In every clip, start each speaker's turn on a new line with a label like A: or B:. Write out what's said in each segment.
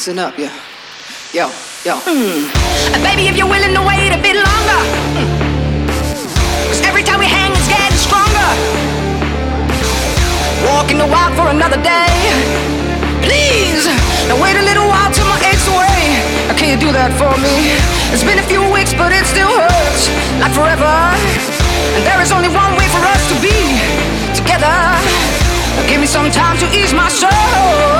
A: Listen up, yeah. Yo, yo.
B: Mm. Baby, if you're willing to wait a bit longer. Cause every time we hang, it's getting stronger. Walking the wild for another day. Please, now wait a little while till my aches away. Now, can you do that for me? It's been a few weeks, but it still hurts like forever. And there is only one way for us to be together. Now, give me some time to ease my soul.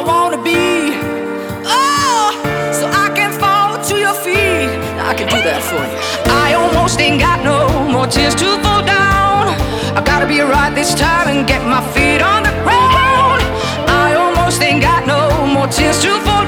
B: I wanna be. Oh, so I can fall to your feet.
A: I can do that for you.
B: I almost ain't got no more tears to fall down. I gotta be right this time and get my feet on the ground. I almost ain't got no more tears to fall